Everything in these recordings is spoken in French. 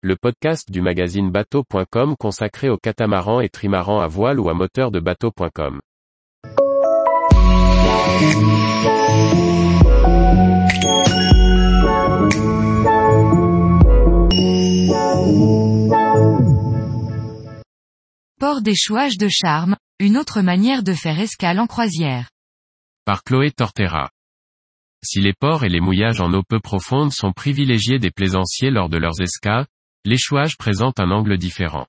le podcast du magazine bateau.com consacré aux catamarans et trimarans à voile ou à moteur de bateau.com. Port d'échouage de charme, une autre manière de faire escale en croisière. Par Chloé Tortera. Si les ports et les mouillages en eau peu profonde sont privilégiés des plaisanciers lors de leurs escales, l'échouage présente un angle différent.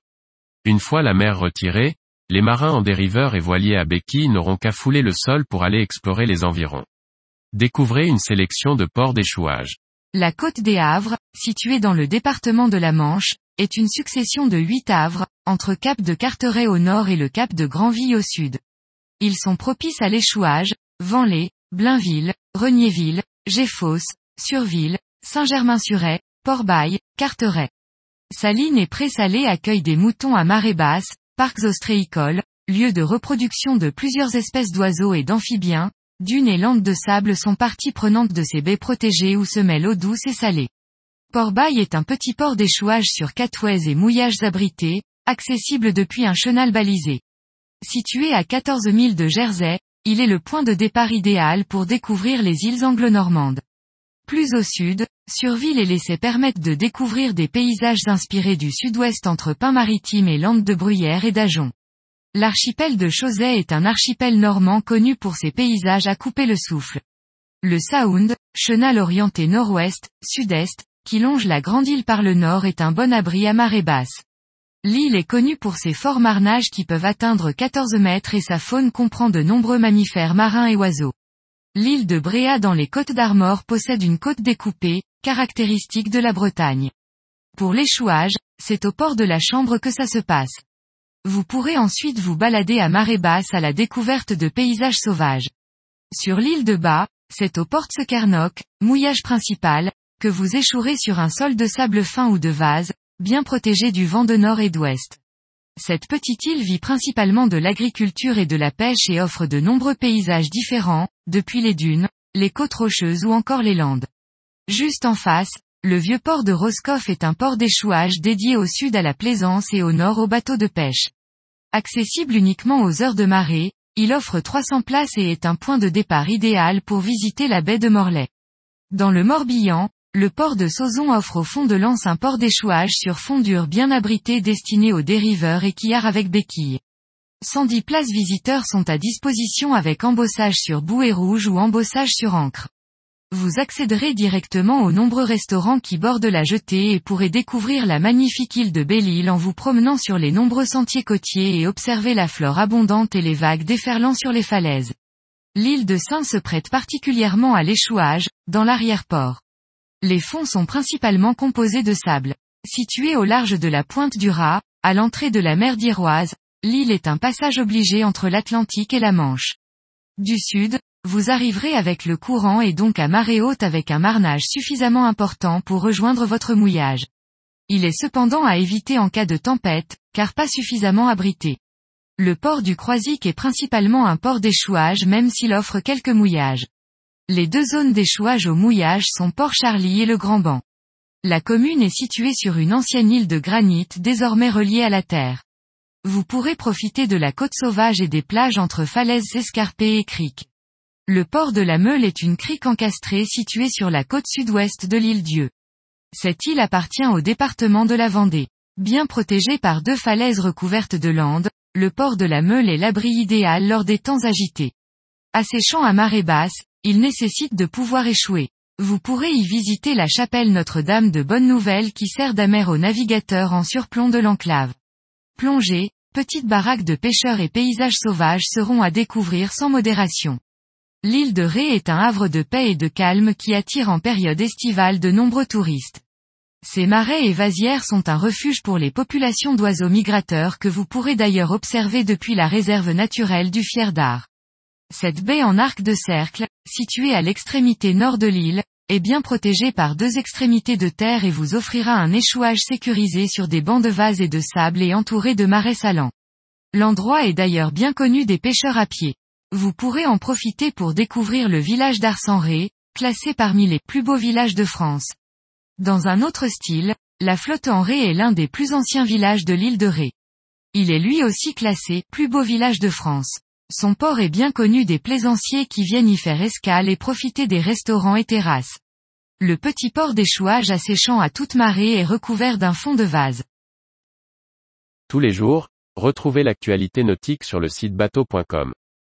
Une fois la mer retirée, les marins en dériveurs et voiliers à béquilles n'auront qu'à fouler le sol pour aller explorer les environs. Découvrez une sélection de ports d'échouage. La côte des Havres, située dans le département de la Manche, est une succession de huit havres, entre Cap de Carteret au nord et le Cap de Granville au sud. Ils sont propices à l'échouage, Venlay, Blainville, Renierville, Géfos, Surville, Saint-Germain-sur-Aie, Port-Bail, Carteret. Saline et Pré-Salé accueillent des moutons à marée basse, parcs ostréicoles, lieux de reproduction de plusieurs espèces d'oiseaux et d'amphibiens, dunes et landes de sable sont partie prenante de ces baies protégées où se mêlent eau douce et salée. Port-Bail est un petit port d'échouage sur catouais et mouillages abrités, accessible depuis un chenal balisé. Situé à 14 000 de Jersey, il est le point de départ idéal pour découvrir les îles anglo-normandes. Plus au sud, Surville et l'essai permettent de découvrir des paysages inspirés du sud-ouest entre pins maritimes et landes de bruyères et d'ajoncs. L'archipel de Chausey est un archipel normand connu pour ses paysages à couper le souffle. Le Sound, chenal orienté nord-ouest, sud-est, qui longe la grande île par le nord est un bon abri à marée basse. L'île est connue pour ses forts marnages qui peuvent atteindre 14 mètres et sa faune comprend de nombreux mammifères marins et oiseaux. L'île de Bréa dans les côtes d'Armor possède une côte découpée, caractéristique de la Bretagne. Pour l'échouage, c'est au port de la Chambre que ça se passe. Vous pourrez ensuite vous balader à marée basse à la découverte de paysages sauvages. Sur l'île de Bas, c'est au port Sekernock, mouillage principal, que vous échouerez sur un sol de sable fin ou de vase, bien protégé du vent de nord et d'ouest. Cette petite île vit principalement de l'agriculture et de la pêche et offre de nombreux paysages différents, depuis les dunes, les côtes rocheuses ou encore les landes. Juste en face, le vieux port de Roscoff est un port d'échouage dédié au sud à la plaisance et au nord aux bateaux de pêche. Accessible uniquement aux heures de marée, il offre 300 places et est un point de départ idéal pour visiter la baie de Morlaix. Dans le Morbihan, le port de Sauzon offre au fond de l'Anse un port d'échouage sur fondure bien abrité destiné aux dériveurs et quillards avec béquilles. 110 places visiteurs sont à disposition avec embossage sur bouée rouge ou embossage sur encre. Vous accéderez directement aux nombreux restaurants qui bordent la jetée et pourrez découvrir la magnifique île de Belle-Île en vous promenant sur les nombreux sentiers côtiers et observer la flore abondante et les vagues déferlant sur les falaises. L'île de Saint se prête particulièrement à l'échouage, dans l'arrière-port. Les fonds sont principalement composés de sable. Situé au large de la pointe du Raz, à l'entrée de la mer d'Iroise, l'île est un passage obligé entre l'Atlantique et la Manche. Du sud, vous arriverez avec le courant et donc à marée haute avec un marnage suffisamment important pour rejoindre votre mouillage. Il est cependant à éviter en cas de tempête, car pas suffisamment abrité. Le port du Croisic est principalement un port d'échouage même s'il offre quelques mouillages. Les deux zones d'échouage au mouillage sont Port-Charlie et le Grand Banc. La commune est située sur une ancienne île de granit désormais reliée à la terre. Vous pourrez profiter de la côte sauvage et des plages entre falaises escarpées et criques. Le port de la Meule est une crique encastrée située sur la côte sud-ouest de l'île Dieu. Cette île appartient au département de la Vendée. Bien protégée par deux falaises recouvertes de landes, le port de la Meule est l'abri idéal lors des temps agités. Asséchant à marée basse, il nécessite de pouvoir échouer. Vous pourrez y visiter la chapelle Notre-Dame de Bonne Nouvelle qui sert d'amère aux navigateurs en surplomb de l'enclave. Plongée, petites baraques de pêcheurs et paysages sauvages seront à découvrir sans modération. L'île de Ré est un havre de paix et de calme qui attire en période estivale de nombreux touristes. Ces marais et vasières sont un refuge pour les populations d'oiseaux migrateurs que vous pourrez d'ailleurs observer depuis la réserve naturelle du Fier d'Art. Cette baie en arc de cercle, située à l'extrémité nord de l'île, est bien protégée par deux extrémités de terre et vous offrira un échouage sécurisé sur des bancs de vase et de sable et entouré de marais salants. L'endroit est d'ailleurs bien connu des pêcheurs à pied. Vous pourrez en profiter pour découvrir le village d'Arsenré, classé parmi les plus beaux villages de France. Dans un autre style, la flotte en Ré est l'un des plus anciens villages de l'île de Ré. Il est lui aussi classé plus beau village de France. Son port est bien connu des plaisanciers qui viennent y faire escale et profiter des restaurants et terrasses. Le petit port d'échouage asséchant à toute marée est recouvert d'un fond de vase. Tous les jours, retrouvez l'actualité nautique sur le site bateau.com.